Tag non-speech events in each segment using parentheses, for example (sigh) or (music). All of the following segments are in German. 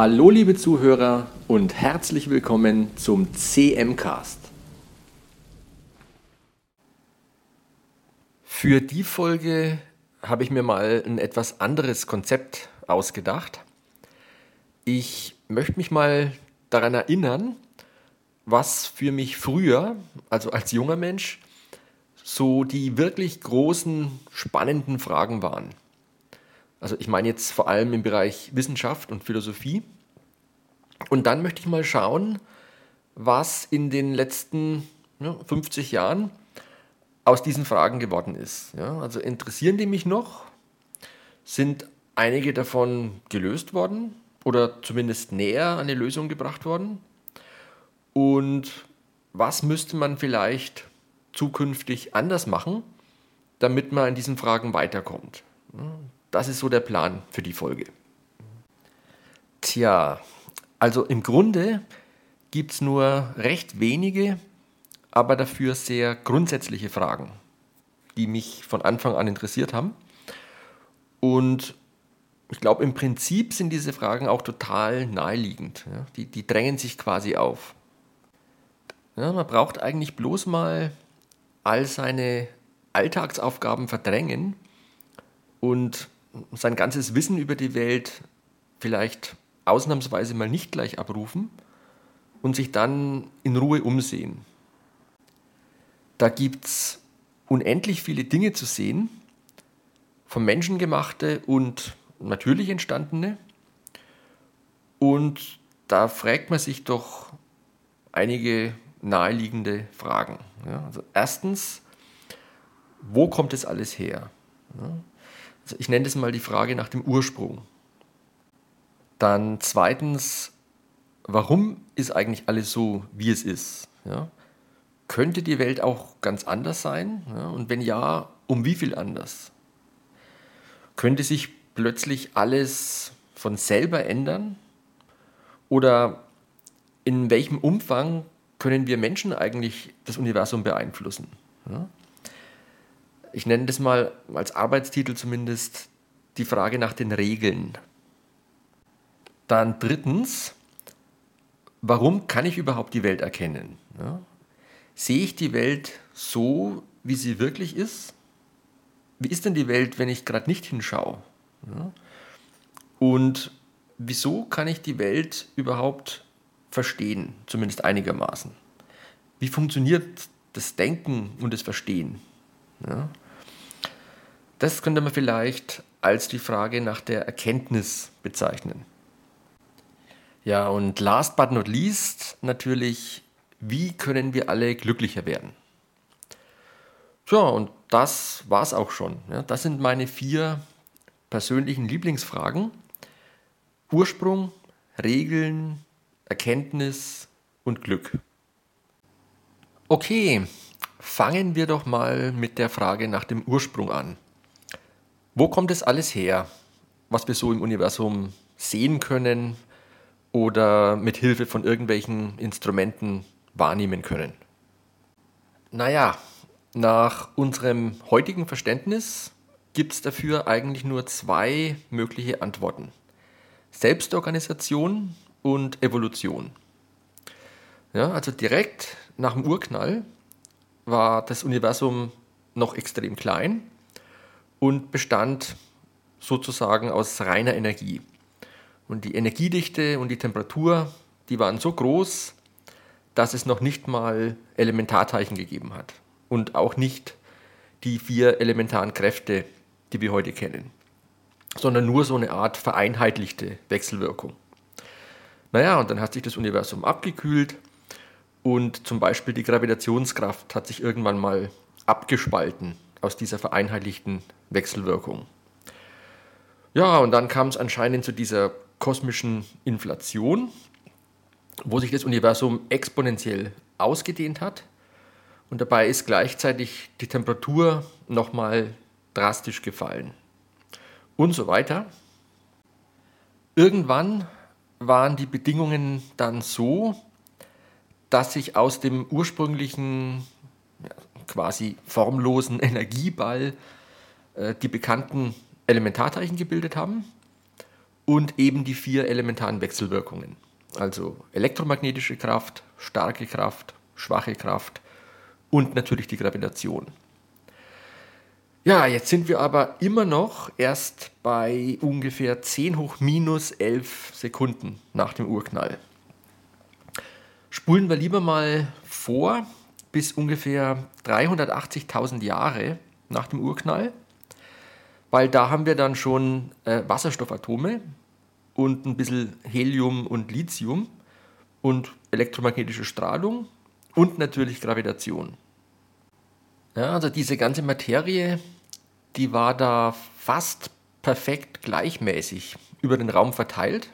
Hallo liebe Zuhörer und herzlich willkommen zum CM-Cast. Für die Folge habe ich mir mal ein etwas anderes Konzept ausgedacht. Ich möchte mich mal daran erinnern, was für mich früher, also als junger Mensch, so die wirklich großen, spannenden Fragen waren. Also ich meine jetzt vor allem im Bereich Wissenschaft und Philosophie. Und dann möchte ich mal schauen, was in den letzten ja, 50 Jahren aus diesen Fragen geworden ist. Ja, also interessieren die mich noch? Sind einige davon gelöst worden oder zumindest näher an eine Lösung gebracht worden? Und was müsste man vielleicht zukünftig anders machen, damit man in diesen Fragen weiterkommt? Das ist so der Plan für die Folge. Tja, also im Grunde gibt es nur recht wenige, aber dafür sehr grundsätzliche Fragen, die mich von Anfang an interessiert haben. Und ich glaube, im Prinzip sind diese Fragen auch total naheliegend. Ja? Die, die drängen sich quasi auf. Ja, man braucht eigentlich bloß mal all seine Alltagsaufgaben verdrängen und sein ganzes Wissen über die Welt vielleicht ausnahmsweise mal nicht gleich abrufen und sich dann in Ruhe umsehen. Da gibt es unendlich viele Dinge zu sehen, vom Menschen gemachte und natürlich entstandene. Und da fragt man sich doch einige naheliegende Fragen. Ja, also erstens, wo kommt das alles her? Ja, also ich nenne das mal die Frage nach dem Ursprung. Dann zweitens, warum ist eigentlich alles so, wie es ist? Ja? Könnte die Welt auch ganz anders sein? Ja? Und wenn ja, um wie viel anders? Könnte sich plötzlich alles von selber ändern? Oder in welchem Umfang können wir Menschen eigentlich das Universum beeinflussen? Ja? ich nenne das mal als Arbeitstitel zumindest, die Frage nach den Regeln. Dann drittens, warum kann ich überhaupt die Welt erkennen? Ja? Sehe ich die Welt so, wie sie wirklich ist? Wie ist denn die Welt, wenn ich gerade nicht hinschaue? Ja? Und wieso kann ich die Welt überhaupt verstehen, zumindest einigermaßen? Wie funktioniert das Denken und das Verstehen? Ja? Das könnte man vielleicht als die Frage nach der Erkenntnis bezeichnen. Ja, und last but not least natürlich, wie können wir alle glücklicher werden? Ja, und das war's auch schon. Ja, das sind meine vier persönlichen Lieblingsfragen. Ursprung, Regeln, Erkenntnis und Glück. Okay, fangen wir doch mal mit der Frage nach dem Ursprung an. Wo kommt es alles her, was wir so im Universum sehen können oder mit Hilfe von irgendwelchen Instrumenten wahrnehmen können? Naja, nach unserem heutigen Verständnis gibt es dafür eigentlich nur zwei mögliche Antworten. Selbstorganisation und Evolution. Ja, also direkt nach dem Urknall war das Universum noch extrem klein und bestand sozusagen aus reiner Energie. Und die Energiedichte und die Temperatur, die waren so groß, dass es noch nicht mal Elementarteilchen gegeben hat. Und auch nicht die vier elementaren Kräfte, die wir heute kennen. Sondern nur so eine Art vereinheitlichte Wechselwirkung. Naja, und dann hat sich das Universum abgekühlt und zum Beispiel die Gravitationskraft hat sich irgendwann mal abgespalten aus dieser vereinheitlichten Wechselwirkung. Ja, und dann kam es anscheinend zu dieser kosmischen Inflation, wo sich das Universum exponentiell ausgedehnt hat und dabei ist gleichzeitig die Temperatur nochmal drastisch gefallen und so weiter. Irgendwann waren die Bedingungen dann so, dass sich aus dem ursprünglichen quasi formlosen (laughs) Energieball äh, die bekannten Elementarteilchen gebildet haben. Und eben die vier elementaren Wechselwirkungen. Also elektromagnetische Kraft, starke Kraft, schwache Kraft und natürlich die Gravitation. Ja, jetzt sind wir aber immer noch erst bei ungefähr 10 hoch minus 11 Sekunden nach dem Urknall. Spulen wir lieber mal vor bis ungefähr 380.000 Jahre nach dem Urknall, weil da haben wir dann schon äh, Wasserstoffatome und ein bisschen Helium und Lithium und elektromagnetische Strahlung und natürlich Gravitation. Ja, also diese ganze Materie, die war da fast perfekt gleichmäßig über den Raum verteilt,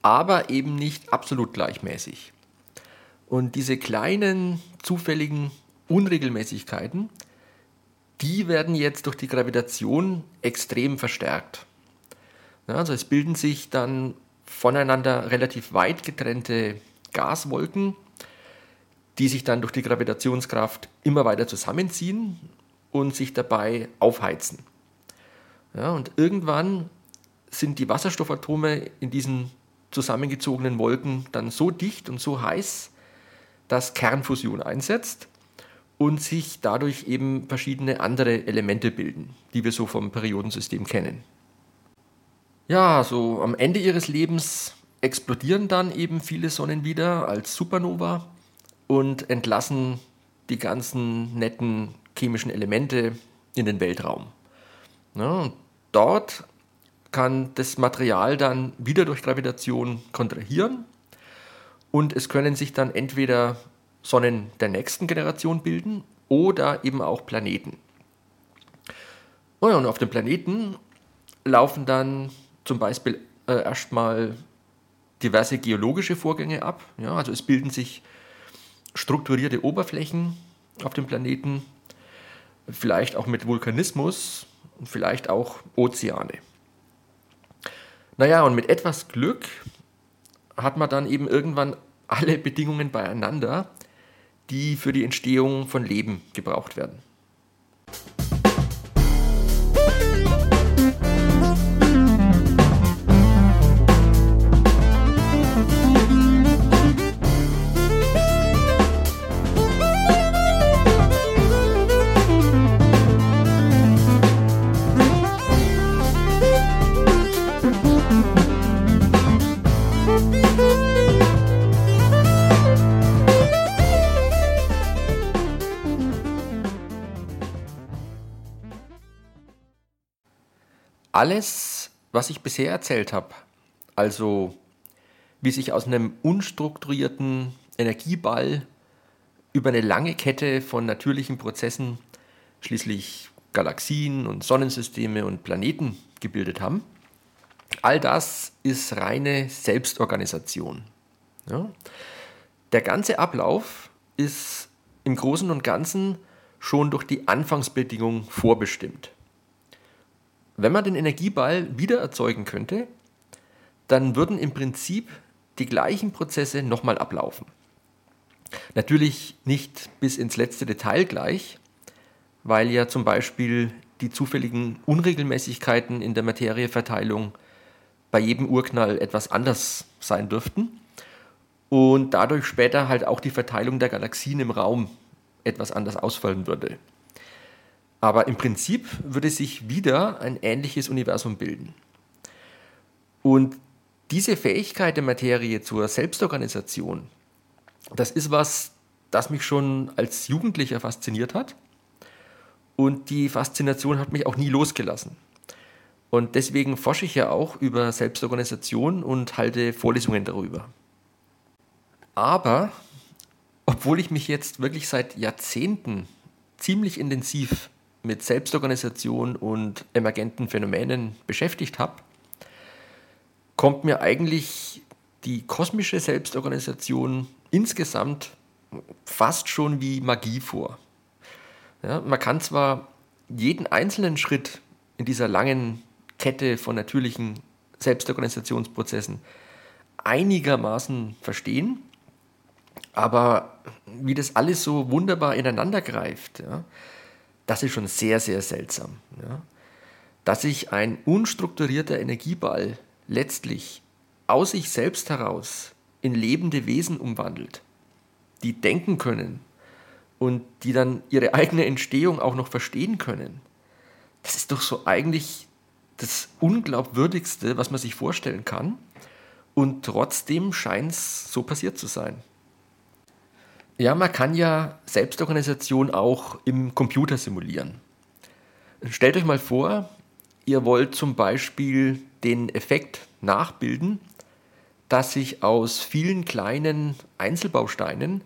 aber eben nicht absolut gleichmäßig. Und diese kleinen zufälligen Unregelmäßigkeiten, die werden jetzt durch die Gravitation extrem verstärkt. Also es bilden sich dann voneinander relativ weit getrennte Gaswolken, die sich dann durch die Gravitationskraft immer weiter zusammenziehen und sich dabei aufheizen. Ja, und irgendwann sind die Wasserstoffatome in diesen zusammengezogenen Wolken dann so dicht und so heiß, dass Kernfusion einsetzt und sich dadurch eben verschiedene andere Elemente bilden, die wir so vom Periodensystem kennen. Ja, so am Ende ihres Lebens explodieren dann eben viele Sonnen wieder als Supernova und entlassen die ganzen netten chemischen Elemente in den Weltraum. Ja, dort kann das Material dann wieder durch Gravitation kontrahieren und es können sich dann entweder Sonnen der nächsten Generation bilden oder eben auch Planeten. Und auf den Planeten laufen dann zum Beispiel äh, erstmal diverse geologische Vorgänge ab. Ja, also es bilden sich strukturierte Oberflächen auf dem Planeten, vielleicht auch mit Vulkanismus, vielleicht auch Ozeane. Naja, und mit etwas Glück hat man dann eben irgendwann alle Bedingungen beieinander, die für die Entstehung von Leben gebraucht werden. Alles, was ich bisher erzählt habe, also wie sich aus einem unstrukturierten Energieball über eine lange Kette von natürlichen Prozessen schließlich Galaxien und Sonnensysteme und Planeten gebildet haben, all das ist reine Selbstorganisation. Ja? Der ganze Ablauf ist im Großen und Ganzen schon durch die Anfangsbedingung vorbestimmt. Wenn man den Energieball wieder erzeugen könnte, dann würden im Prinzip die gleichen Prozesse nochmal ablaufen. Natürlich nicht bis ins letzte Detail gleich, weil ja zum Beispiel die zufälligen Unregelmäßigkeiten in der Materieverteilung bei jedem Urknall etwas anders sein dürften und dadurch später halt auch die Verteilung der Galaxien im Raum etwas anders ausfallen würde. Aber im Prinzip würde sich wieder ein ähnliches Universum bilden. Und diese Fähigkeit der Materie zur Selbstorganisation, das ist was, das mich schon als Jugendlicher fasziniert hat. Und die Faszination hat mich auch nie losgelassen. Und deswegen forsche ich ja auch über Selbstorganisation und halte Vorlesungen darüber. Aber obwohl ich mich jetzt wirklich seit Jahrzehnten ziemlich intensiv mit Selbstorganisation und emergenten Phänomenen beschäftigt habe, kommt mir eigentlich die kosmische Selbstorganisation insgesamt fast schon wie Magie vor. Ja, man kann zwar jeden einzelnen Schritt in dieser langen Kette von natürlichen Selbstorganisationsprozessen einigermaßen verstehen, aber wie das alles so wunderbar ineinander greift, ja, das ist schon sehr, sehr seltsam. Ja? Dass sich ein unstrukturierter Energieball letztlich aus sich selbst heraus in lebende Wesen umwandelt, die denken können und die dann ihre eigene Entstehung auch noch verstehen können, das ist doch so eigentlich das Unglaubwürdigste, was man sich vorstellen kann. Und trotzdem scheint es so passiert zu sein. Ja, man kann ja Selbstorganisation auch im Computer simulieren. Stellt euch mal vor, ihr wollt zum Beispiel den Effekt nachbilden, dass sich aus vielen kleinen Einzelbausteinen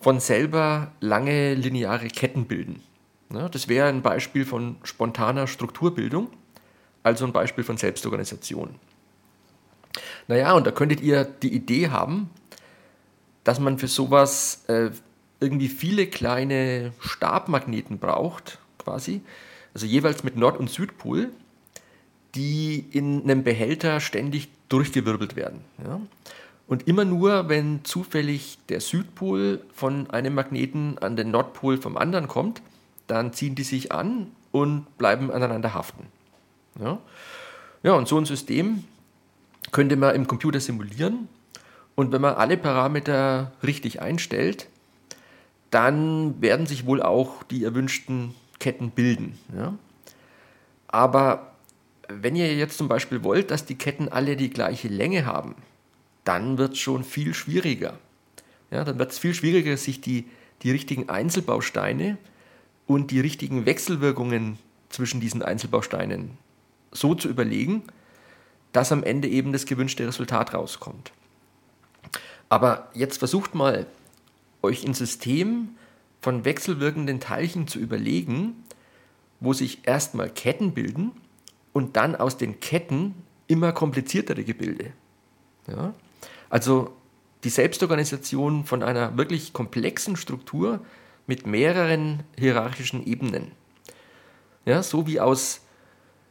von selber lange lineare Ketten bilden. das wäre ein Beispiel von spontaner Strukturbildung, also ein Beispiel von Selbstorganisation. Naja, und da könntet ihr die Idee haben, dass man für sowas äh, irgendwie viele kleine Stabmagneten braucht, quasi, also jeweils mit Nord- und Südpol, die in einem Behälter ständig durchgewirbelt werden. Ja? Und immer nur, wenn zufällig der Südpol von einem Magneten an den Nordpol vom anderen kommt, dann ziehen die sich an und bleiben aneinander haften. Ja, ja und so ein System könnte man im Computer simulieren. Und wenn man alle Parameter richtig einstellt, dann werden sich wohl auch die erwünschten Ketten bilden. Ja? Aber wenn ihr jetzt zum Beispiel wollt, dass die Ketten alle die gleiche Länge haben, dann wird es schon viel schwieriger. Ja, dann wird es viel schwieriger, sich die, die richtigen Einzelbausteine und die richtigen Wechselwirkungen zwischen diesen Einzelbausteinen so zu überlegen, dass am Ende eben das gewünschte Resultat rauskommt. Aber jetzt versucht mal, euch ein System von wechselwirkenden Teilchen zu überlegen, wo sich erstmal Ketten bilden und dann aus den Ketten immer kompliziertere Gebilde. Ja? Also die Selbstorganisation von einer wirklich komplexen Struktur mit mehreren hierarchischen Ebenen. Ja, so wie aus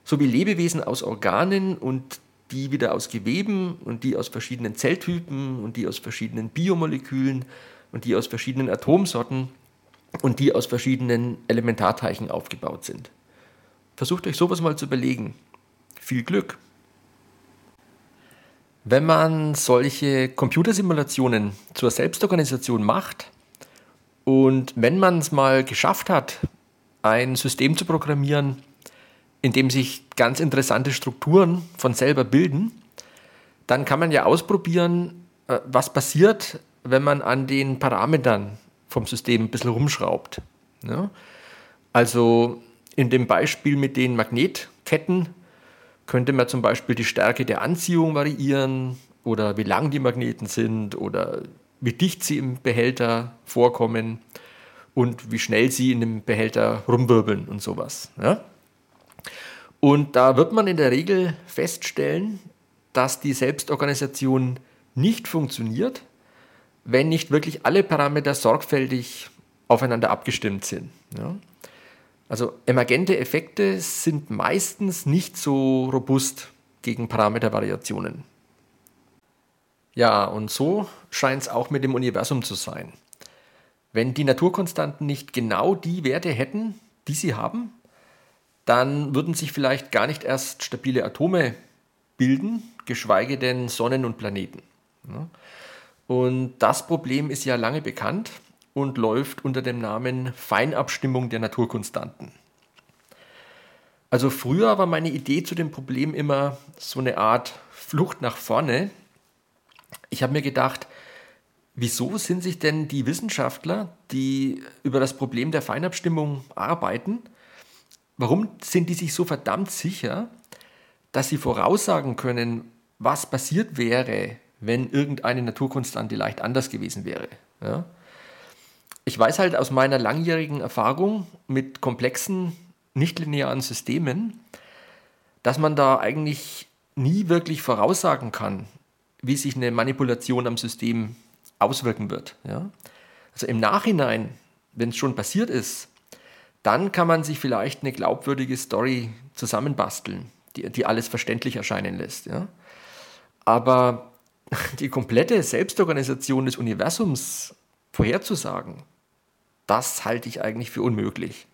so wie Lebewesen aus Organen und die wieder aus Geweben und die aus verschiedenen Zelltypen und die aus verschiedenen Biomolekülen und die aus verschiedenen Atomsorten und die aus verschiedenen Elementarteilchen aufgebaut sind. Versucht euch sowas mal zu überlegen. Viel Glück! Wenn man solche Computersimulationen zur Selbstorganisation macht und wenn man es mal geschafft hat, ein System zu programmieren, in dem sich ganz interessante Strukturen von selber bilden, dann kann man ja ausprobieren, äh, was passiert, wenn man an den Parametern vom System ein bisschen rumschraubt. Ja? Also in dem Beispiel mit den Magnetketten könnte man zum Beispiel die Stärke der Anziehung variieren oder wie lang die Magneten sind oder wie dicht sie im Behälter vorkommen und wie schnell sie in dem Behälter rumwirbeln und sowas. Ja? Und da wird man in der Regel feststellen, dass die Selbstorganisation nicht funktioniert, wenn nicht wirklich alle Parameter sorgfältig aufeinander abgestimmt sind. Ja? Also emergente Effekte sind meistens nicht so robust gegen Parametervariationen. Ja, und so scheint es auch mit dem Universum zu sein. Wenn die Naturkonstanten nicht genau die Werte hätten, die sie haben, dann würden sich vielleicht gar nicht erst stabile Atome bilden, geschweige denn Sonnen und Planeten. Und das Problem ist ja lange bekannt und läuft unter dem Namen Feinabstimmung der Naturkonstanten. Also früher war meine Idee zu dem Problem immer so eine Art Flucht nach vorne. Ich habe mir gedacht, wieso sind sich denn die Wissenschaftler, die über das Problem der Feinabstimmung arbeiten, Warum sind die sich so verdammt sicher, dass sie voraussagen können, was passiert wäre, wenn irgendeine Naturkonstante leicht anders gewesen wäre? Ja? Ich weiß halt aus meiner langjährigen Erfahrung mit komplexen, nichtlinearen Systemen, dass man da eigentlich nie wirklich voraussagen kann, wie sich eine Manipulation am System auswirken wird. Ja? Also im Nachhinein, wenn es schon passiert ist, dann kann man sich vielleicht eine glaubwürdige Story zusammenbasteln, die, die alles verständlich erscheinen lässt. Ja? Aber (laughs) die komplette Selbstorganisation des Universums vorherzusagen, das halte ich eigentlich für unmöglich.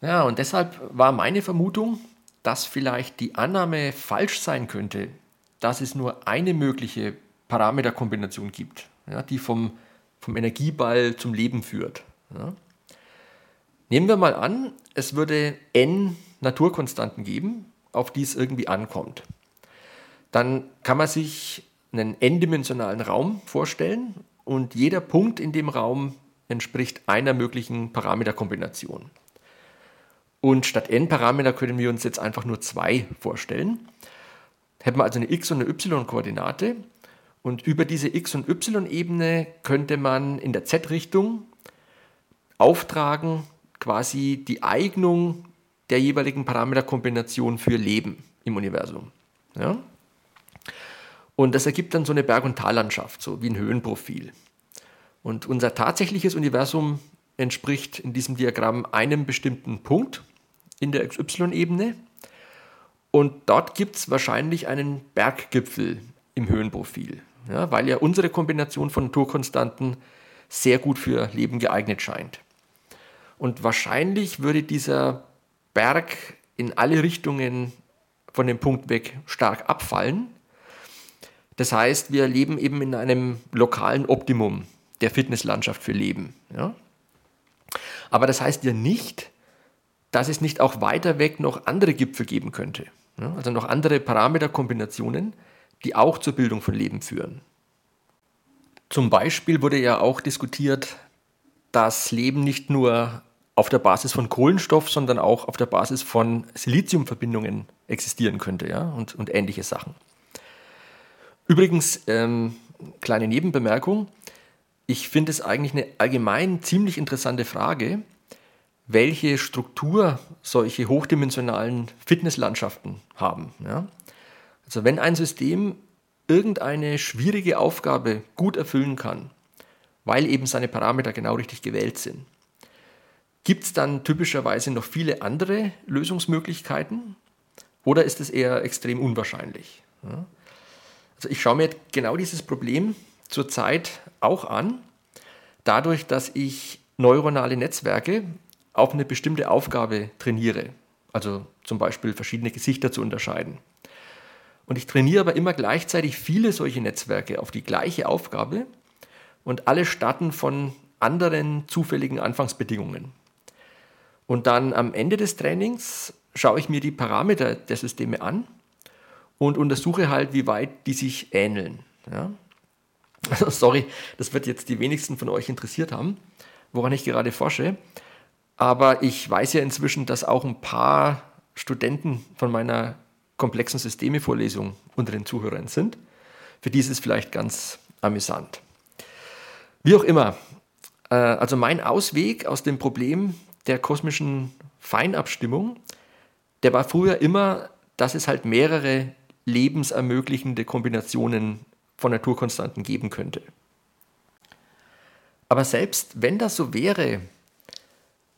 Ja, und deshalb war meine Vermutung, dass vielleicht die Annahme falsch sein könnte, dass es nur eine mögliche Parameterkombination gibt, ja, die vom, vom Energieball zum Leben führt. Ja. Nehmen wir mal an, es würde n Naturkonstanten geben, auf die es irgendwie ankommt. Dann kann man sich einen n-dimensionalen Raum vorstellen und jeder Punkt in dem Raum entspricht einer möglichen Parameterkombination. Und statt n Parameter können wir uns jetzt einfach nur zwei vorstellen. Hätten wir also eine x- und eine y-Koordinate und über diese x- und y-Ebene könnte man in der z-Richtung auftragen quasi die Eignung der jeweiligen Parameterkombination für Leben im Universum. Ja? Und das ergibt dann so eine Berg- und Tallandschaft, so wie ein Höhenprofil. Und unser tatsächliches Universum entspricht in diesem Diagramm einem bestimmten Punkt in der XY-Ebene. Und dort gibt es wahrscheinlich einen Berggipfel im Höhenprofil, ja, weil ja unsere Kombination von Naturkonstanten sehr gut für Leben geeignet scheint. Und wahrscheinlich würde dieser Berg in alle Richtungen von dem Punkt weg stark abfallen. Das heißt, wir leben eben in einem lokalen Optimum der Fitnesslandschaft für Leben. Ja? Aber das heißt ja nicht, dass es nicht auch weiter weg noch andere Gipfel geben könnte. Ja? Also noch andere Parameterkombinationen, die auch zur Bildung von Leben führen. Zum Beispiel wurde ja auch diskutiert, dass Leben nicht nur auf der Basis von Kohlenstoff, sondern auch auf der Basis von Siliziumverbindungen existieren könnte ja? und, und ähnliche Sachen. Übrigens, ähm, kleine Nebenbemerkung, ich finde es eigentlich eine allgemein ziemlich interessante Frage, welche Struktur solche hochdimensionalen Fitnesslandschaften haben. Ja? Also wenn ein System irgendeine schwierige Aufgabe gut erfüllen kann, weil eben seine Parameter genau richtig gewählt sind, gibt es dann typischerweise noch viele andere Lösungsmöglichkeiten oder ist es eher extrem unwahrscheinlich? Also ich schaue mir genau dieses Problem zurzeit auch an, dadurch, dass ich neuronale Netzwerke auf eine bestimmte Aufgabe trainiere. Also zum Beispiel verschiedene Gesichter zu unterscheiden. Und ich trainiere aber immer gleichzeitig viele solche Netzwerke auf die gleiche Aufgabe und alle starten von anderen zufälligen Anfangsbedingungen. Und dann am Ende des Trainings schaue ich mir die Parameter der Systeme an und untersuche halt, wie weit die sich ähneln. Ja? Also sorry, das wird jetzt die wenigsten von euch interessiert haben, woran ich gerade forsche. Aber ich weiß ja inzwischen, dass auch ein paar Studenten von meiner komplexen Systeme-Vorlesung unter den Zuhörern sind. Für die ist es vielleicht ganz amüsant. Wie auch immer, äh, also mein Ausweg aus dem Problem der kosmischen Feinabstimmung, der war früher immer, dass es halt mehrere lebensermöglichende Kombinationen von Naturkonstanten geben könnte. Aber selbst wenn das so wäre,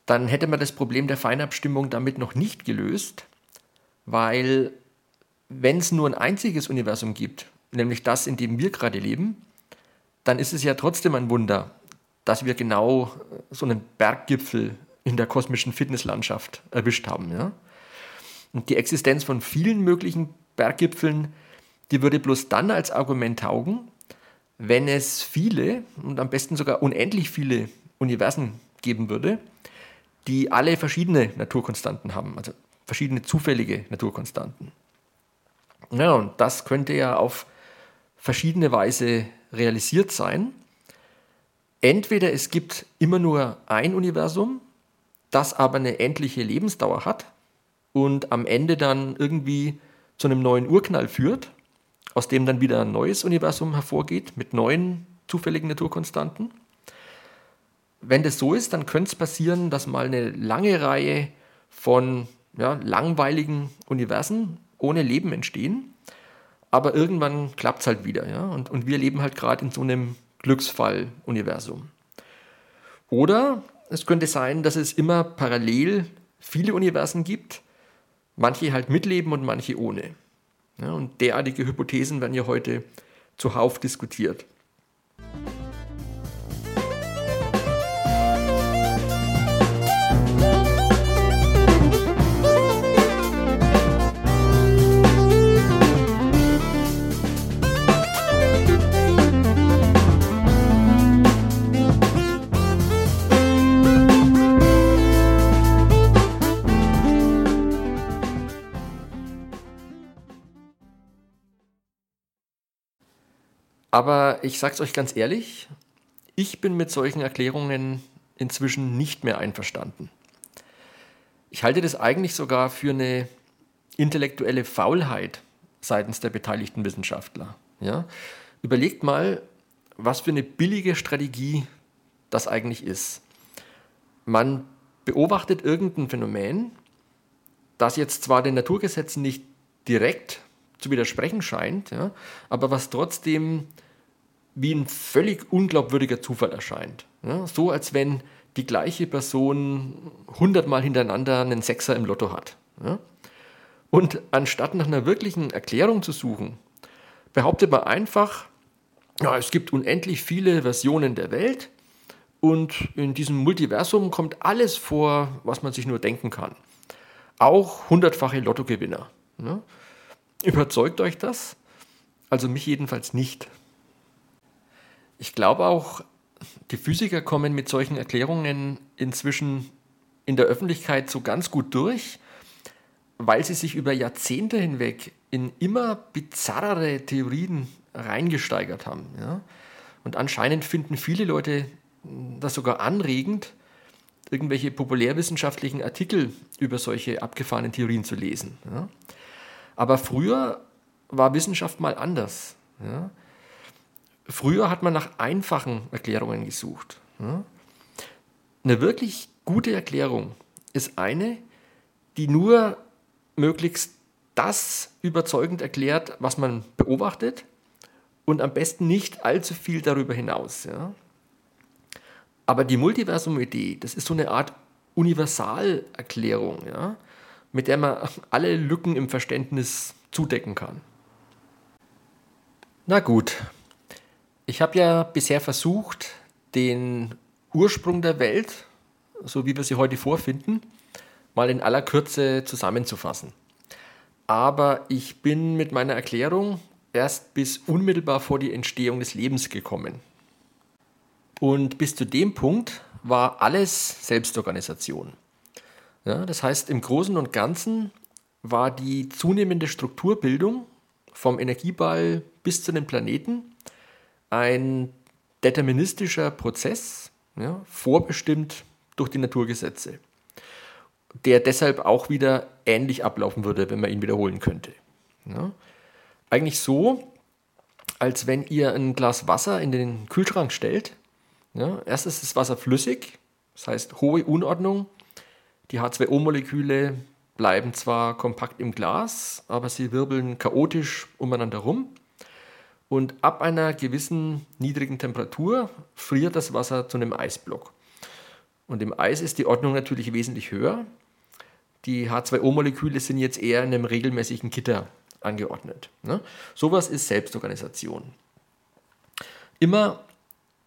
dann hätte man das Problem der Feinabstimmung damit noch nicht gelöst, weil wenn es nur ein einziges Universum gibt, nämlich das, in dem wir gerade leben, dann ist es ja trotzdem ein Wunder, dass wir genau so einen Berggipfel in der kosmischen Fitnesslandschaft erwischt haben. Ja? Und die Existenz von vielen möglichen Berggipfeln, die würde bloß dann als Argument taugen, wenn es viele und am besten sogar unendlich viele Universen geben würde, die alle verschiedene Naturkonstanten haben, also verschiedene zufällige Naturkonstanten. Ja, und das könnte ja auf verschiedene Weise realisiert sein. Entweder es gibt immer nur ein Universum, das aber eine endliche Lebensdauer hat und am Ende dann irgendwie zu einem neuen Urknall führt, aus dem dann wieder ein neues Universum hervorgeht mit neuen zufälligen Naturkonstanten. Wenn das so ist, dann könnte es passieren, dass mal eine lange Reihe von ja, langweiligen Universen ohne Leben entstehen, aber irgendwann klappt es halt wieder. Ja? Und, und wir leben halt gerade in so einem Glücksfall-Universum. Oder es könnte sein, dass es immer parallel viele Universen gibt, manche halt mitleben und manche ohne. Ja, und derartige Hypothesen werden ja heute zuhauf diskutiert. Aber ich sage es euch ganz ehrlich, ich bin mit solchen Erklärungen inzwischen nicht mehr einverstanden. Ich halte das eigentlich sogar für eine intellektuelle Faulheit seitens der beteiligten Wissenschaftler. Ja? Überlegt mal, was für eine billige Strategie das eigentlich ist. Man beobachtet irgendein Phänomen, das jetzt zwar den Naturgesetzen nicht direkt zu widersprechen scheint, ja, aber was trotzdem wie ein völlig unglaubwürdiger Zufall erscheint. Ja, so als wenn die gleiche Person hundertmal hintereinander einen Sechser im Lotto hat. Ja. Und anstatt nach einer wirklichen Erklärung zu suchen, behauptet man einfach, ja, es gibt unendlich viele Versionen der Welt und in diesem Multiversum kommt alles vor, was man sich nur denken kann. Auch hundertfache Lottogewinner. Ja. Überzeugt euch das? Also mich jedenfalls nicht. Ich glaube auch, die Physiker kommen mit solchen Erklärungen inzwischen in der Öffentlichkeit so ganz gut durch, weil sie sich über Jahrzehnte hinweg in immer bizarrere Theorien reingesteigert haben. Ja? Und anscheinend finden viele Leute das sogar anregend, irgendwelche populärwissenschaftlichen Artikel über solche abgefahrenen Theorien zu lesen. Ja? Aber früher war Wissenschaft mal anders. Ja? Früher hat man nach einfachen Erklärungen gesucht. Ja? Eine wirklich gute Erklärung ist eine, die nur möglichst das überzeugend erklärt, was man beobachtet und am besten nicht allzu viel darüber hinaus. Aber die Multiversum-Idee, das ist so eine Art Universalerklärung, mit der man alle Lücken im Verständnis zudecken kann. Na gut, ich habe ja bisher versucht, den Ursprung der Welt, so wie wir sie heute vorfinden, mal in aller Kürze zusammenzufassen. Aber ich bin mit meiner Erklärung erst bis unmittelbar vor die Entstehung des Lebens gekommen. Und bis zu dem Punkt war alles Selbstorganisation. Ja, das heißt, im Großen und Ganzen war die zunehmende Strukturbildung vom Energieball bis zu den Planeten ein deterministischer Prozess, ja, vorbestimmt durch die Naturgesetze, der deshalb auch wieder ähnlich ablaufen würde, wenn man ihn wiederholen könnte. Ja. Eigentlich so, als wenn ihr ein Glas Wasser in den Kühlschrank stellt. Ja, erst ist das Wasser flüssig, das heißt hohe Unordnung, die H2O-Moleküle bleiben zwar kompakt im Glas, aber sie wirbeln chaotisch umeinander rum. Und ab einer gewissen niedrigen Temperatur friert das Wasser zu einem Eisblock. Und im Eis ist die Ordnung natürlich wesentlich höher. Die H2O-Moleküle sind jetzt eher in einem regelmäßigen Gitter angeordnet. Ne? Sowas ist Selbstorganisation. Immer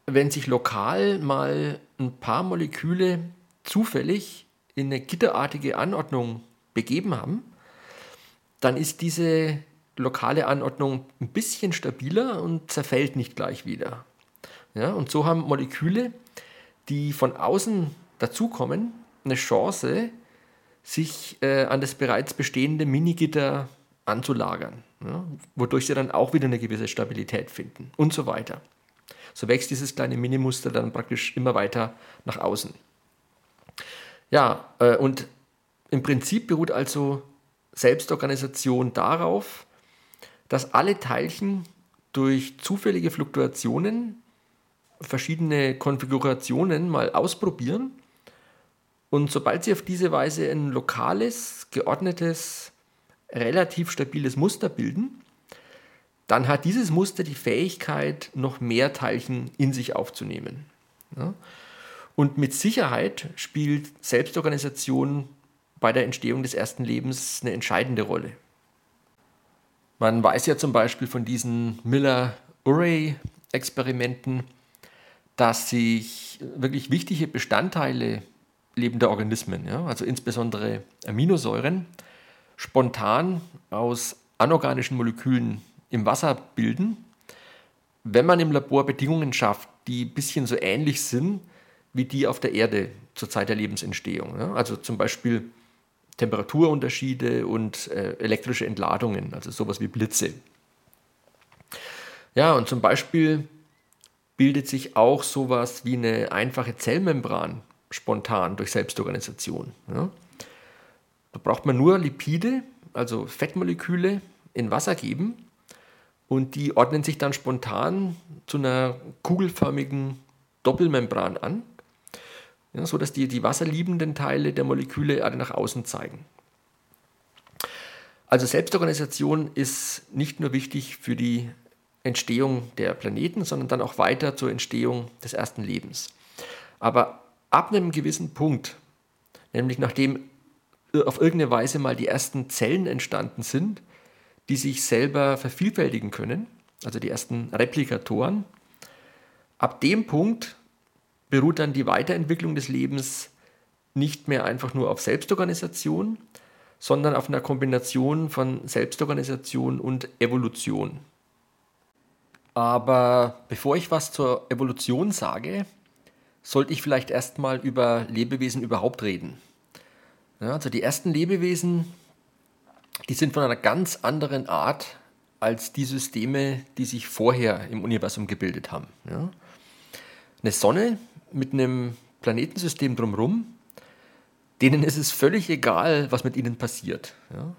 wenn sich lokal mal ein paar Moleküle zufällig in eine gitterartige Anordnung begeben haben, dann ist diese lokale Anordnung ein bisschen stabiler und zerfällt nicht gleich wieder. Ja, und so haben Moleküle, die von außen dazukommen, eine Chance, sich äh, an das bereits bestehende Minigitter anzulagern, ja, wodurch sie dann auch wieder eine gewisse Stabilität finden und so weiter. So wächst dieses kleine Minimuster dann praktisch immer weiter nach außen. Ja, äh, und im Prinzip beruht also Selbstorganisation darauf, dass alle Teilchen durch zufällige Fluktuationen verschiedene Konfigurationen mal ausprobieren und sobald sie auf diese Weise ein lokales, geordnetes, relativ stabiles Muster bilden, dann hat dieses Muster die Fähigkeit, noch mehr Teilchen in sich aufzunehmen. Ja? Und mit Sicherheit spielt Selbstorganisation bei der Entstehung des ersten Lebens eine entscheidende Rolle. Man weiß ja zum Beispiel von diesen Miller-Urey-Experimenten, dass sich wirklich wichtige Bestandteile lebender Organismen, ja, also insbesondere Aminosäuren, spontan aus anorganischen Molekülen im Wasser bilden, wenn man im Labor Bedingungen schafft, die ein bisschen so ähnlich sind wie die auf der Erde zur Zeit der Lebensentstehung. Also zum Beispiel Temperaturunterschiede und äh, elektrische Entladungen, also sowas wie Blitze. Ja, und zum Beispiel bildet sich auch sowas wie eine einfache Zellmembran spontan durch Selbstorganisation. Ja. Da braucht man nur Lipide, also Fettmoleküle, in Wasser geben und die ordnen sich dann spontan zu einer kugelförmigen Doppelmembran an, ja, sodass die, die wasserliebenden Teile der Moleküle alle nach außen zeigen. Also Selbstorganisation ist nicht nur wichtig für die Entstehung der Planeten, sondern dann auch weiter zur Entstehung des ersten Lebens. Aber ab einem gewissen Punkt, nämlich nachdem auf irgendeine Weise mal die ersten Zellen entstanden sind, die sich selber vervielfältigen können, also die ersten Replikatoren, ab dem Punkt beruht dann die Weiterentwicklung des Lebens nicht mehr einfach nur auf Selbstorganisation, sondern auf einer Kombination von Selbstorganisation und Evolution. Aber bevor ich was zur Evolution sage, sollte ich vielleicht erstmal über Lebewesen überhaupt reden. Ja, also die ersten Lebewesen, die sind von einer ganz anderen Art als die Systeme, die sich vorher im Universum gebildet haben. Ja. Eine Sonne mit einem Planetensystem drumherum, denen ist es völlig egal, was mit ihnen passiert. Ja.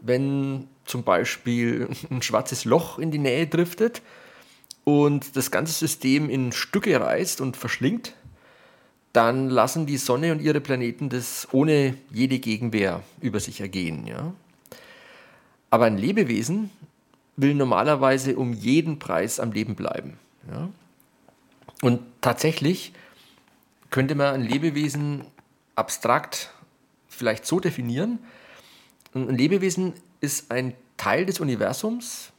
Wenn zum Beispiel (laughs) ein schwarzes Loch in die Nähe driftet und das ganze System in Stücke reißt und verschlingt, dann lassen die Sonne und ihre Planeten das ohne jede Gegenwehr über sich ergehen. Ja? Aber ein Lebewesen will normalerweise um jeden Preis am Leben bleiben. Ja? Und tatsächlich könnte man ein Lebewesen abstrakt vielleicht so definieren. Ein Lebewesen ist ein Teil des Universums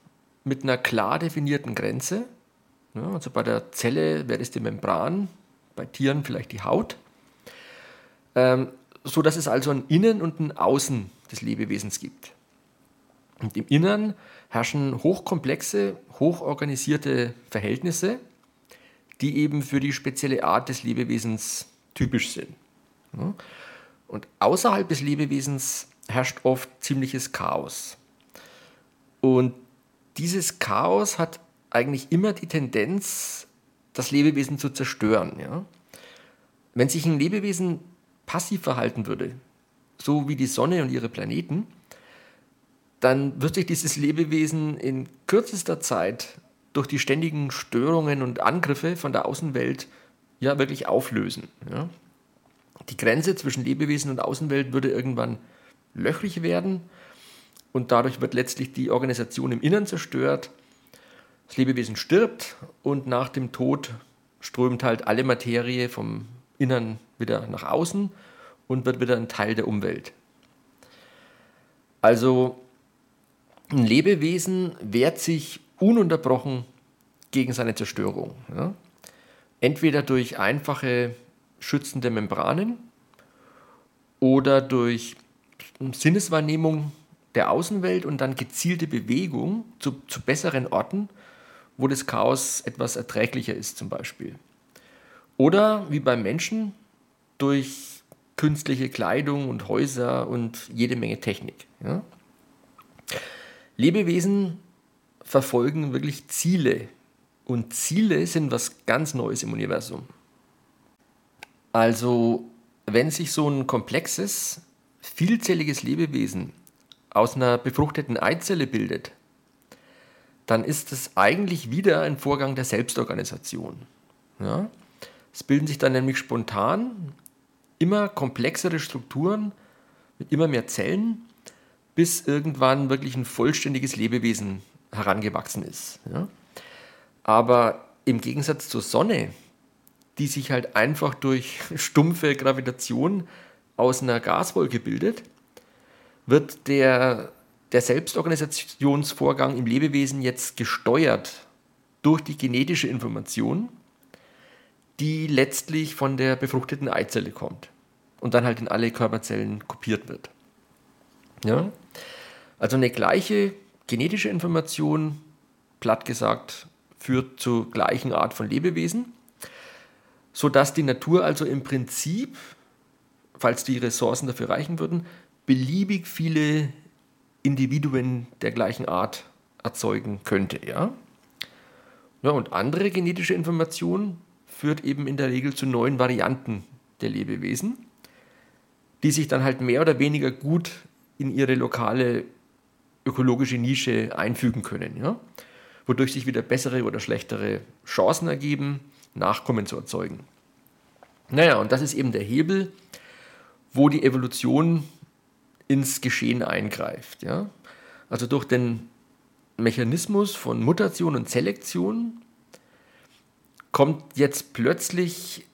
mit einer klar definierten Grenze. Also bei der Zelle wäre es die Membran, bei Tieren vielleicht die Haut, ähm, so dass es also ein Innen und ein Außen des Lebewesens gibt. Und im Innern herrschen hochkomplexe, hochorganisierte Verhältnisse, die eben für die spezielle Art des Lebewesens typisch sind. Und außerhalb des Lebewesens herrscht oft ziemliches Chaos. Und dieses Chaos hat eigentlich immer die Tendenz, das Lebewesen zu zerstören. Ja? Wenn sich ein Lebewesen passiv verhalten würde, so wie die Sonne und ihre Planeten, dann wird sich dieses Lebewesen in kürzester Zeit durch die ständigen Störungen und Angriffe von der Außenwelt ja wirklich auflösen. Ja? Die Grenze zwischen Lebewesen und Außenwelt würde irgendwann löchrig werden und dadurch wird letztlich die Organisation im Innern zerstört das Lebewesen stirbt und nach dem Tod strömt halt alle Materie vom Innern wieder nach außen und wird wieder ein Teil der Umwelt. Also ein Lebewesen wehrt sich ununterbrochen gegen seine Zerstörung. Ja? Entweder durch einfache schützende Membranen oder durch Sinneswahrnehmung der Außenwelt und dann gezielte Bewegung zu, zu besseren Orten, wo das Chaos etwas erträglicher ist zum Beispiel. Oder wie beim Menschen durch künstliche Kleidung und Häuser und jede Menge Technik. Ja? Lebewesen verfolgen wirklich Ziele und Ziele sind was ganz Neues im Universum. Also wenn sich so ein komplexes, vielzelliges Lebewesen aus einer befruchteten Eizelle bildet, dann ist es eigentlich wieder ein Vorgang der Selbstorganisation. Ja? Es bilden sich dann nämlich spontan immer komplexere Strukturen mit immer mehr Zellen, bis irgendwann wirklich ein vollständiges Lebewesen herangewachsen ist. Ja? Aber im Gegensatz zur Sonne, die sich halt einfach durch (laughs) stumpfe Gravitation aus einer Gaswolke bildet, wird der der Selbstorganisationsvorgang im Lebewesen jetzt gesteuert durch die genetische Information, die letztlich von der befruchteten Eizelle kommt und dann halt in alle Körperzellen kopiert wird. Ja? Also eine gleiche genetische Information, platt gesagt, führt zur gleichen Art von Lebewesen, sodass die Natur also im Prinzip, falls die Ressourcen dafür reichen würden, beliebig viele Individuen der gleichen Art erzeugen könnte. Ja? Ja, und andere genetische Information führt eben in der Regel zu neuen Varianten der Lebewesen, die sich dann halt mehr oder weniger gut in ihre lokale ökologische Nische einfügen können. Ja? Wodurch sich wieder bessere oder schlechtere Chancen ergeben, Nachkommen zu erzeugen. Naja, und das ist eben der Hebel, wo die Evolution ins Geschehen eingreift. Ja? Also durch den Mechanismus von Mutation und Selektion kommt jetzt plötzlich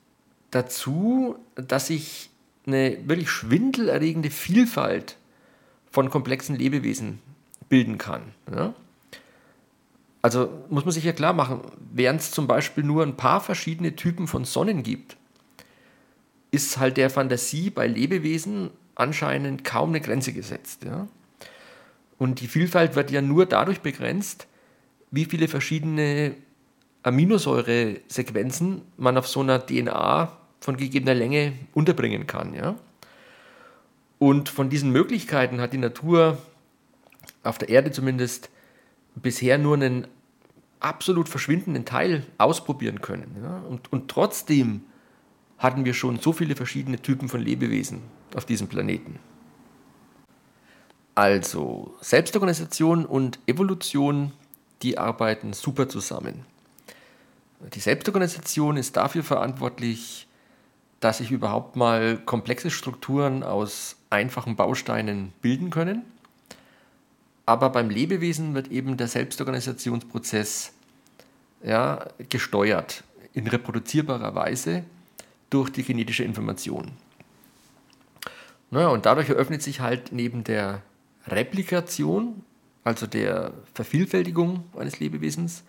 dazu, dass sich eine wirklich schwindelerregende Vielfalt von komplexen Lebewesen bilden kann. Ja? Also muss man sich ja klar machen, während es zum Beispiel nur ein paar verschiedene Typen von Sonnen gibt, ist halt der Fantasie bei Lebewesen anscheinend kaum eine Grenze gesetzt. Ja? Und die Vielfalt wird ja nur dadurch begrenzt, wie viele verschiedene Aminosäuresequenzen man auf so einer DNA von gegebener Länge unterbringen kann. Ja? Und von diesen Möglichkeiten hat die Natur auf der Erde zumindest bisher nur einen absolut verschwindenden Teil ausprobieren können. Ja? Und, und trotzdem hatten wir schon so viele verschiedene Typen von Lebewesen auf diesem Planeten. Also Selbstorganisation und Evolution, die arbeiten super zusammen. Die Selbstorganisation ist dafür verantwortlich, dass sich überhaupt mal komplexe Strukturen aus einfachen Bausteinen bilden können. Aber beim Lebewesen wird eben der Selbstorganisationsprozess ja, gesteuert in reproduzierbarer Weise durch die genetische Information. Naja, und dadurch eröffnet sich halt neben der Replikation, also der Vervielfältigung eines Lebewesens,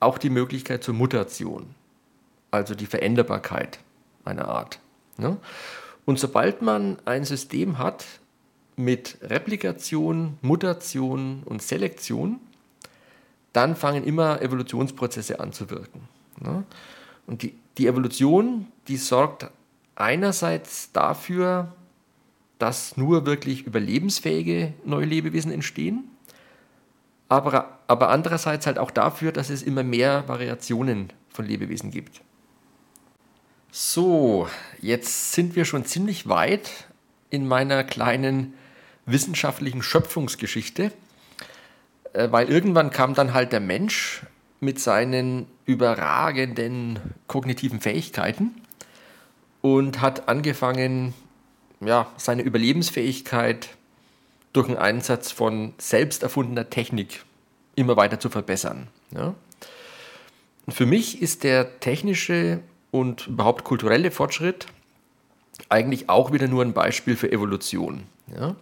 auch die Möglichkeit zur Mutation, also die Veränderbarkeit einer Art. Ne? Und sobald man ein System hat mit Replikation, Mutation und Selektion, dann fangen immer Evolutionsprozesse an zu wirken. Ne? Und die, die Evolution, die sorgt einerseits dafür, dass nur wirklich überlebensfähige neue Lebewesen entstehen, aber, aber andererseits halt auch dafür, dass es immer mehr Variationen von Lebewesen gibt. So, jetzt sind wir schon ziemlich weit in meiner kleinen wissenschaftlichen Schöpfungsgeschichte, äh, weil irgendwann kam dann halt der Mensch mit seinen überragenden kognitiven Fähigkeiten und hat angefangen, ja, seine Überlebensfähigkeit durch den Einsatz von selbst erfundener Technik immer weiter zu verbessern. Ja. für mich ist der technische und überhaupt kulturelle Fortschritt eigentlich auch wieder nur ein Beispiel für Evolution. Ja.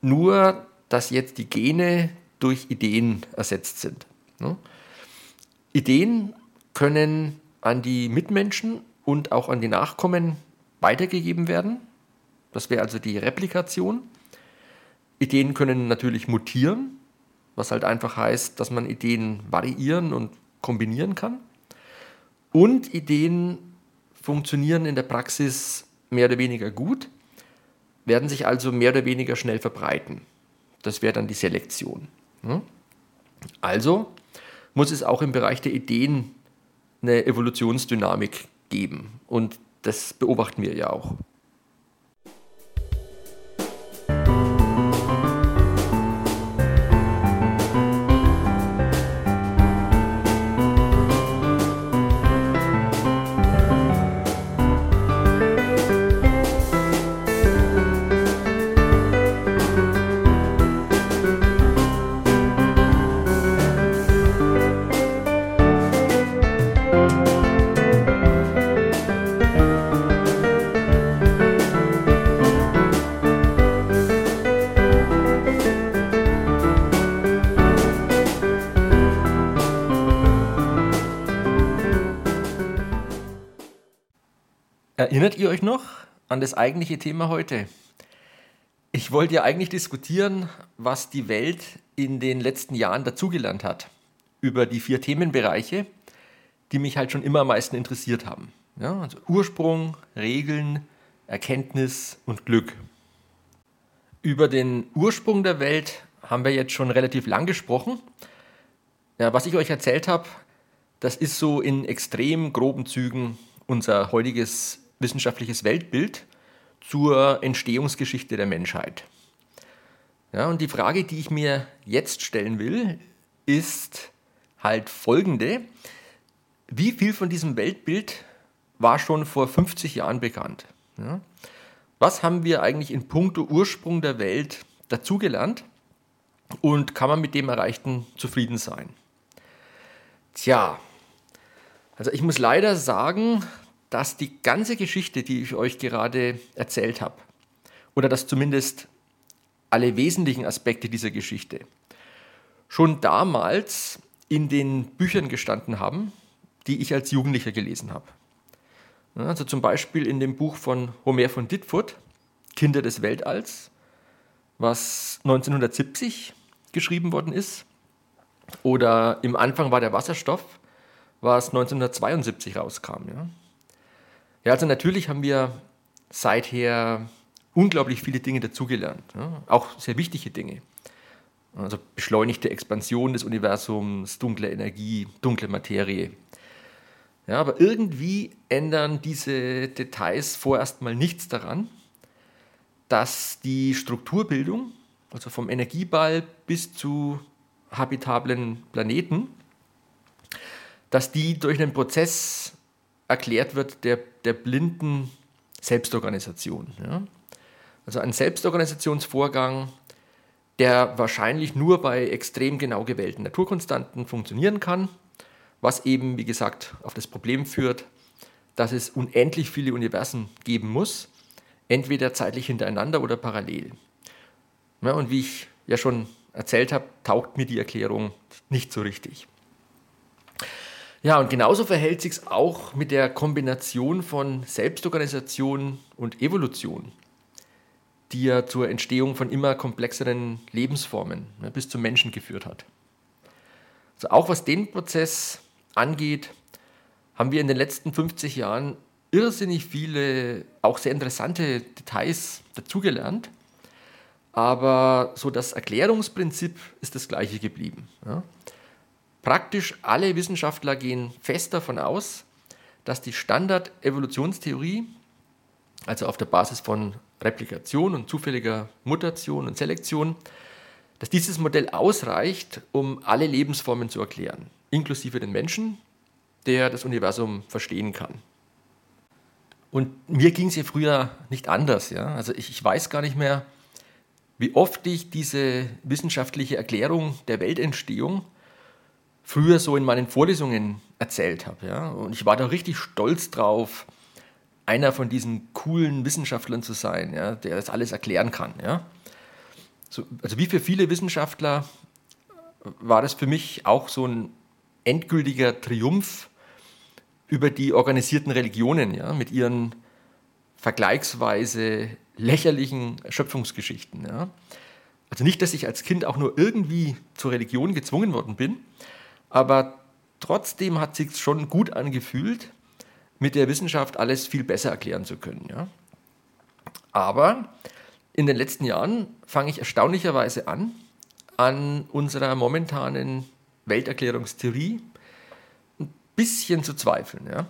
Nur, dass jetzt die Gene durch Ideen ersetzt sind. Ja. Ideen können an die Mitmenschen und auch an die Nachkommen weitergegeben werden. Das wäre also die Replikation. Ideen können natürlich mutieren, was halt einfach heißt, dass man Ideen variieren und kombinieren kann. Und Ideen funktionieren in der Praxis mehr oder weniger gut, werden sich also mehr oder weniger schnell verbreiten. Das wäre dann die Selektion. Also muss es auch im Bereich der Ideen eine Evolutionsdynamik geben. Und das beobachten wir ja auch. Erinnert ihr euch noch an das eigentliche Thema heute? Ich wollte ja eigentlich diskutieren, was die Welt in den letzten Jahren dazugelernt hat über die vier Themenbereiche, die mich halt schon immer am meisten interessiert haben. Ja, also Ursprung, Regeln, Erkenntnis und Glück. Über den Ursprung der Welt haben wir jetzt schon relativ lang gesprochen. Ja, was ich euch erzählt habe, das ist so in extrem groben Zügen unser heutiges wissenschaftliches Weltbild zur Entstehungsgeschichte der Menschheit. Ja, und die Frage, die ich mir jetzt stellen will, ist halt folgende. Wie viel von diesem Weltbild war schon vor 50 Jahren bekannt? Ja? Was haben wir eigentlich in puncto Ursprung der Welt dazugelernt und kann man mit dem Erreichten zufrieden sein? Tja, also ich muss leider sagen, dass die ganze Geschichte, die ich euch gerade erzählt habe, oder dass zumindest alle wesentlichen Aspekte dieser Geschichte schon damals in den Büchern gestanden haben, die ich als Jugendlicher gelesen habe. Also zum Beispiel in dem Buch von Homer von Ditfurth, Kinder des Weltalls, was 1970 geschrieben worden ist. Oder im Anfang war der Wasserstoff, was 1972 rauskam. Ja, ja also natürlich haben wir seither unglaublich viele Dinge dazugelernt, ja? auch sehr wichtige Dinge. Also beschleunigte Expansion des Universums, dunkle Energie, dunkle Materie. Ja, aber irgendwie ändern diese Details vorerst mal nichts daran, dass die Strukturbildung, also vom Energieball bis zu habitablen Planeten, dass die durch einen Prozess erklärt wird der, der blinden Selbstorganisation. Ja? Also ein Selbstorganisationsvorgang, der wahrscheinlich nur bei extrem genau gewählten Naturkonstanten funktionieren kann, was eben, wie gesagt, auf das Problem führt, dass es unendlich viele Universen geben muss, entweder zeitlich hintereinander oder parallel. Ja, und wie ich ja schon erzählt habe, taugt mir die Erklärung nicht so richtig. Ja, und genauso verhält sich es auch mit der Kombination von Selbstorganisation und Evolution, die ja zur Entstehung von immer komplexeren Lebensformen ja, bis zum Menschen geführt hat. Also auch was den Prozess angeht, haben wir in den letzten 50 Jahren irrsinnig viele, auch sehr interessante Details dazugelernt. Aber so das Erklärungsprinzip ist das gleiche geblieben. Ja. Praktisch alle Wissenschaftler gehen fest davon aus, dass die Standard-Evolutionstheorie, also auf der Basis von Replikation und zufälliger Mutation und Selektion, dass dieses Modell ausreicht, um alle Lebensformen zu erklären, inklusive den Menschen, der das Universum verstehen kann. Und mir ging es ja früher nicht anders. Ja? Also ich, ich weiß gar nicht mehr, wie oft ich diese wissenschaftliche Erklärung der Weltentstehung früher so in meinen Vorlesungen erzählt habe. Ja? Und ich war da richtig stolz drauf, einer von diesen coolen Wissenschaftlern zu sein, ja, der das alles erklären kann. Ja? So, also wie für viele Wissenschaftler war das für mich auch so ein endgültiger Triumph über die organisierten Religionen, ja, mit ihren vergleichsweise lächerlichen Schöpfungsgeschichten. Ja. Also nicht, dass ich als Kind auch nur irgendwie zur Religion gezwungen worden bin, aber trotzdem hat sich schon gut angefühlt, mit der Wissenschaft alles viel besser erklären zu können. Ja. Aber in den letzten Jahren fange ich erstaunlicherweise an, an unserer momentanen Welterklärungstheorie ein bisschen zu zweifeln. Ja.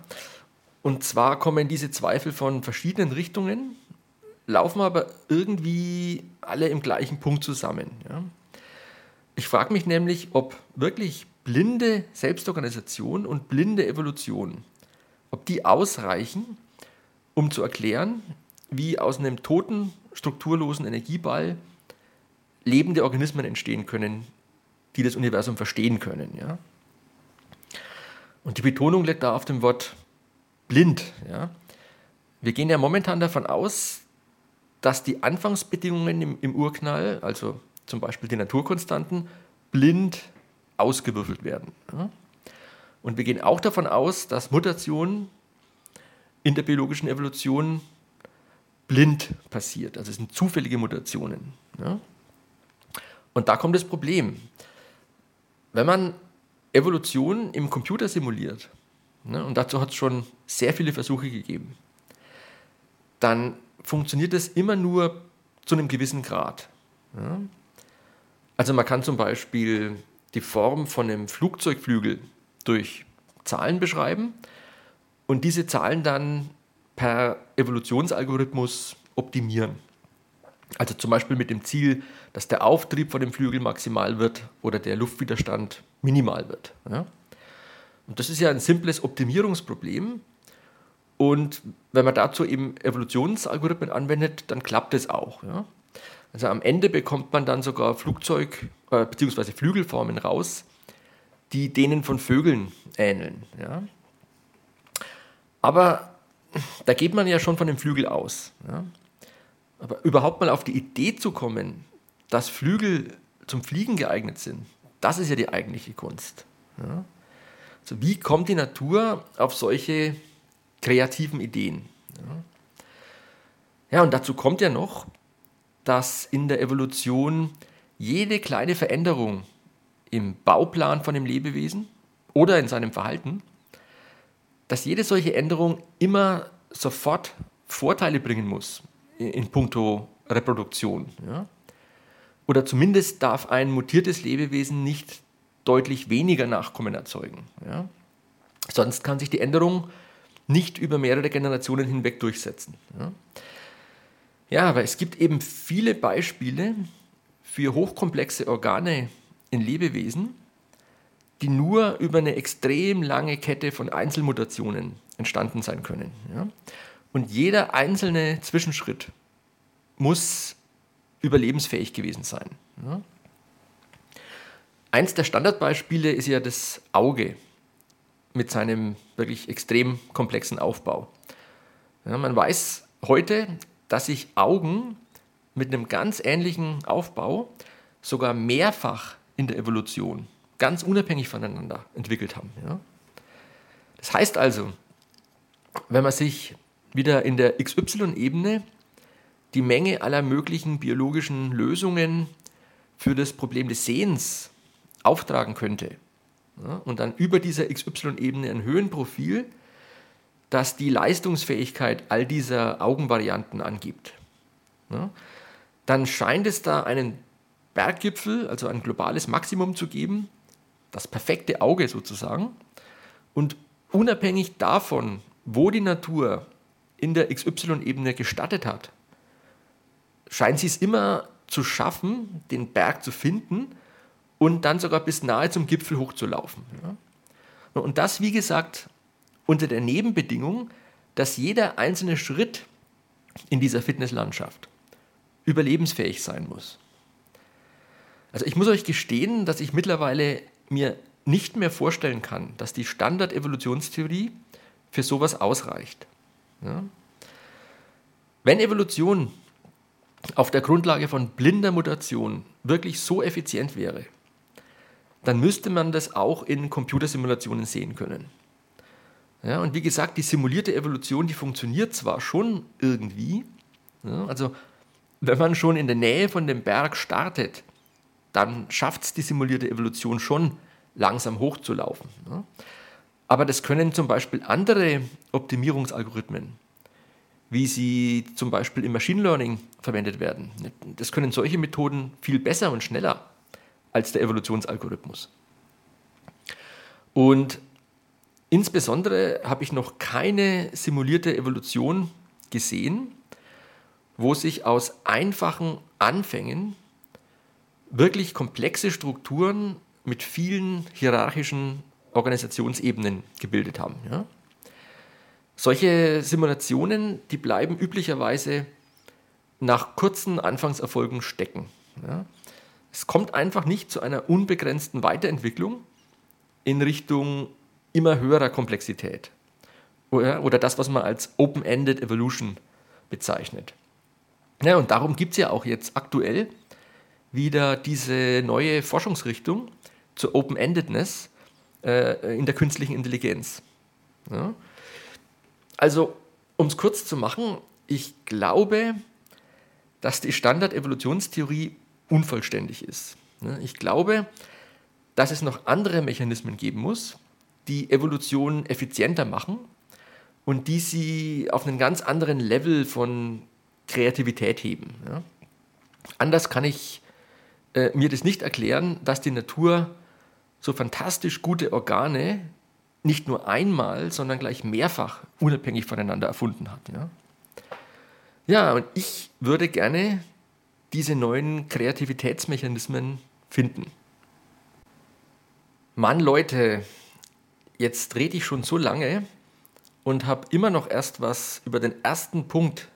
Und zwar kommen diese Zweifel von verschiedenen Richtungen, laufen aber irgendwie alle im gleichen Punkt zusammen. Ja. Ich frage mich nämlich, ob wirklich blinde Selbstorganisation und blinde Evolution ob die ausreichen, um zu erklären, wie aus einem toten, strukturlosen Energieball lebende Organismen entstehen können, die das Universum verstehen können. Ja? Und die Betonung liegt da auf dem Wort blind. Ja? Wir gehen ja momentan davon aus, dass die Anfangsbedingungen im, im Urknall, also zum Beispiel die Naturkonstanten, blind ausgewürfelt werden. Und wir gehen auch davon aus, dass Mutation in der biologischen Evolution blind passiert. Also es sind zufällige Mutationen. Und da kommt das Problem. Wenn man Evolution im Computer simuliert, ne, und dazu hat es schon sehr viele Versuche gegeben, dann funktioniert das immer nur zu einem gewissen Grad. Also man kann zum Beispiel die Form von einem Flugzeugflügel durch Zahlen beschreiben und diese Zahlen dann per Evolutionsalgorithmus optimieren. Also zum Beispiel mit dem Ziel, dass der Auftrieb von dem Flügel maximal wird oder der Luftwiderstand minimal wird. Ja? Und das ist ja ein simples Optimierungsproblem. Und wenn man dazu eben Evolutionsalgorithmen anwendet, dann klappt es auch. Ja? Also am Ende bekommt man dann sogar Flugzeug- äh, bzw. Flügelformen raus, die denen von Vögeln ähneln. Ja? Aber da geht man ja schon von dem Flügel aus. Ja? Aber überhaupt mal auf die Idee zu kommen, dass Flügel zum Fliegen geeignet sind, das ist ja die eigentliche Kunst. Ja? Also wie kommt die Natur auf solche kreativen Ideen? Ja? ja, und dazu kommt ja noch, dass in der Evolution jede kleine Veränderung im Bauplan von dem Lebewesen oder in seinem Verhalten, dass jede solche Änderung immer sofort Vorteile bringen muss in puncto Reproduktion. Ja? Oder zumindest darf ein mutiertes Lebewesen nicht deutlich weniger Nachkommen erzeugen. Ja? Sonst kann sich die Änderung nicht über mehrere Generationen hinweg durchsetzen. Ja? Ja, aber es gibt eben viele Beispiele für hochkomplexe Organe in Lebewesen, die nur über eine extrem lange Kette von Einzelmutationen entstanden sein können. Ja? Und jeder einzelne Zwischenschritt muss überlebensfähig gewesen sein. Ja? Eins der Standardbeispiele ist ja das Auge mit seinem wirklich extrem komplexen Aufbau. Ja, man weiß heute, dass sich Augen mit einem ganz ähnlichen Aufbau sogar mehrfach in der Evolution ganz unabhängig voneinander entwickelt haben. Ja? Das heißt also, wenn man sich wieder in der XY-Ebene die Menge aller möglichen biologischen Lösungen für das Problem des Sehens auftragen könnte. Ja, und dann über dieser XY-Ebene ein Höhenprofil, das die Leistungsfähigkeit all dieser Augenvarianten angibt. Ja, dann scheint es da einen Berggipfel, also ein globales Maximum zu geben, das perfekte Auge sozusagen. Und unabhängig davon, wo die Natur in der XY-Ebene gestattet hat, scheint sie es immer zu schaffen, den Berg zu finden und dann sogar bis nahe zum Gipfel hochzulaufen. Und das, wie gesagt, unter der Nebenbedingung, dass jeder einzelne Schritt in dieser Fitnesslandschaft überlebensfähig sein muss. Also ich muss euch gestehen, dass ich mittlerweile mir nicht mehr vorstellen kann, dass die Standard-Evolutionstheorie für sowas ausreicht. Ja? Wenn Evolution auf der Grundlage von blinder Mutation wirklich so effizient wäre, dann müsste man das auch in Computersimulationen sehen können. Ja, und wie gesagt, die simulierte Evolution, die funktioniert zwar schon irgendwie, ja, also wenn man schon in der Nähe von dem Berg startet, dann schafft es die simulierte Evolution schon langsam hochzulaufen. Ja. Aber das können zum Beispiel andere Optimierungsalgorithmen, wie sie zum Beispiel im Machine Learning verwendet werden. Das können solche Methoden viel besser und schneller als der Evolutionsalgorithmus. Und insbesondere habe ich noch keine simulierte Evolution gesehen, wo sich aus einfachen Anfängen wirklich komplexe Strukturen mit vielen hierarchischen Organisationsebenen gebildet haben. Ja? Solche Simulationen, die bleiben üblicherweise nach kurzen Anfangserfolgen stecken. Ja? Es kommt einfach nicht zu einer unbegrenzten Weiterentwicklung in Richtung immer höherer Komplexität oder, oder das, was man als Open-Ended Evolution bezeichnet. Ja, und darum gibt es ja auch jetzt aktuell wieder diese neue Forschungsrichtung zur Open-Endedness äh, in der künstlichen Intelligenz. Ja? Also, um es kurz zu machen, ich glaube, dass die Standard-Evolutionstheorie unvollständig ist. Ich glaube, dass es noch andere Mechanismen geben muss, die Evolution effizienter machen und die sie auf einen ganz anderen Level von Kreativität heben. Ja. Anders kann ich äh, mir das nicht erklären, dass die Natur so fantastisch gute Organe nicht nur einmal, sondern gleich mehrfach unabhängig voneinander erfunden hat. Ja, ja und ich würde gerne diese neuen Kreativitätsmechanismen finden. Mann, Leute, jetzt rede ich schon so lange und habe immer noch erst was über den ersten Punkt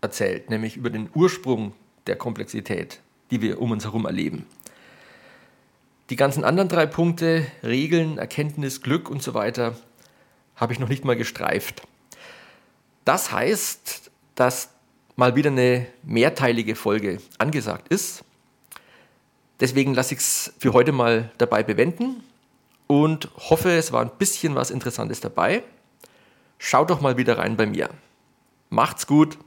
erzählt, nämlich über den Ursprung der Komplexität, die wir um uns herum erleben. Die ganzen anderen drei Punkte, Regeln, Erkenntnis, Glück und so weiter, habe ich noch nicht mal gestreift. Das heißt, dass mal wieder eine mehrteilige Folge angesagt ist. Deswegen lasse ich es für heute mal dabei bewenden und hoffe, es war ein bisschen was Interessantes dabei. Schaut doch mal wieder rein bei mir. Macht's gut!